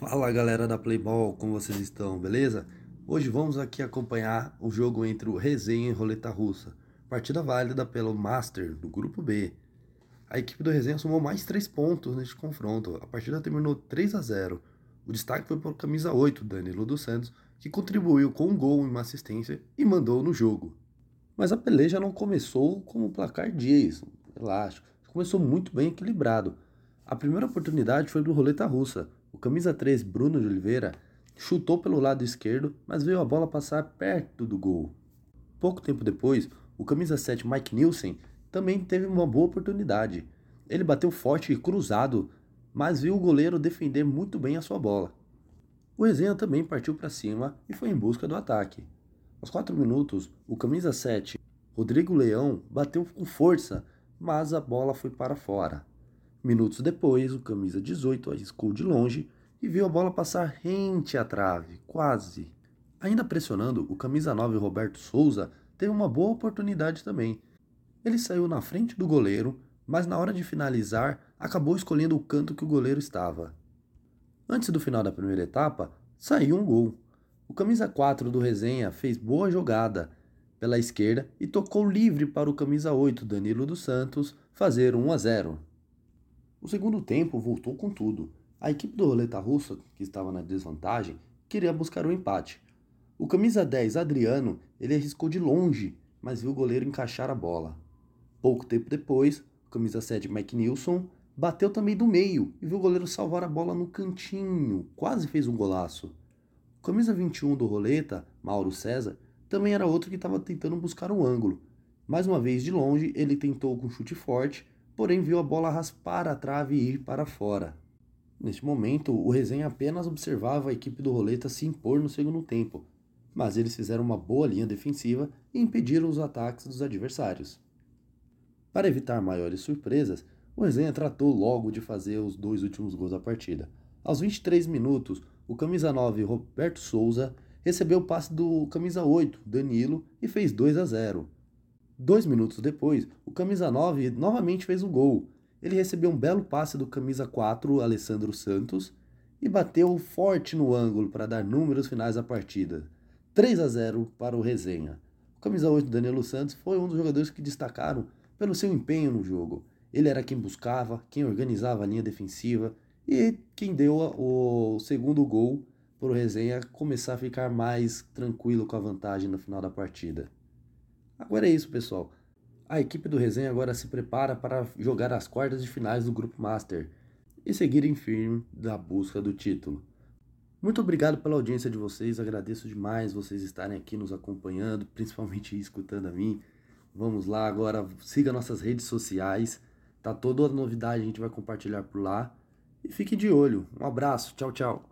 Fala galera da Playball, como vocês estão, beleza? Hoje vamos aqui acompanhar o jogo entre o Resenha e Roleta Russa, partida válida pelo Master do grupo B. A equipe do Resenha somou mais 3 pontos neste confronto, a partida terminou 3 a 0. O destaque foi para o camisa 8, Danilo dos Santos, que contribuiu com um gol e uma assistência e mandou no jogo. Mas a peleja não começou com o placar dias, relaxa, começou muito bem equilibrado. A primeira oportunidade foi do Roleta Russa, o camisa 3, Bruno de Oliveira, chutou pelo lado esquerdo, mas veio a bola passar perto do gol. Pouco tempo depois, o camisa 7, Mike Nielsen, também teve uma boa oportunidade. Ele bateu forte e cruzado, mas viu o goleiro defender muito bem a sua bola. O Resenha também partiu para cima e foi em busca do ataque. Aos 4 minutos, o camisa 7, Rodrigo Leão, bateu com força, mas a bola foi para fora. Minutos depois, o camisa 18 arriscou de longe e viu a bola passar rente à trave, quase. Ainda pressionando, o camisa 9 Roberto Souza teve uma boa oportunidade também. Ele saiu na frente do goleiro, mas na hora de finalizar, acabou escolhendo o canto que o goleiro estava. Antes do final da primeira etapa, saiu um gol. O camisa 4 do Resenha fez boa jogada pela esquerda e tocou livre para o camisa 8 Danilo dos Santos fazer 1 a 0. O segundo tempo voltou com tudo. A equipe do Roleta Russa, que estava na desvantagem, queria buscar o um empate. O camisa 10, Adriano, ele arriscou de longe, mas viu o goleiro encaixar a bola. Pouco tempo depois, o camisa 7, Mike Nilson, bateu também do meio e viu o goleiro salvar a bola no cantinho, quase fez um golaço. O camisa 21 do Roleta, Mauro César, também era outro que estava tentando buscar um ângulo. Mais uma vez de longe, ele tentou com um chute forte, porém viu a bola raspar a trave e ir para fora. Neste momento, o Resenha apenas observava a equipe do Roleta se impor no segundo tempo, mas eles fizeram uma boa linha defensiva e impediram os ataques dos adversários. Para evitar maiores surpresas, o Resenha tratou logo de fazer os dois últimos gols da partida. Aos 23 minutos, o camisa 9 Roberto Souza recebeu o passe do camisa 8 Danilo e fez 2 a 0. Dois minutos depois, o camisa 9 novamente fez o gol. Ele recebeu um belo passe do camisa 4, Alessandro Santos, e bateu forte no ângulo para dar números finais à partida. 3 a 0 para o Resenha. O camisa 8, Danilo Santos, foi um dos jogadores que destacaram pelo seu empenho no jogo. Ele era quem buscava, quem organizava a linha defensiva e quem deu o segundo gol para o Resenha começar a ficar mais tranquilo com a vantagem no final da partida. Agora é isso, pessoal. A equipe do Resenha agora se prepara para jogar as quartas de finais do Grupo Master e seguirem firme da busca do título. Muito obrigado pela audiência de vocês, agradeço demais vocês estarem aqui nos acompanhando, principalmente escutando a mim. Vamos lá agora, siga nossas redes sociais, tá toda a novidade a gente vai compartilhar por lá. E fique de olho. Um abraço, tchau, tchau.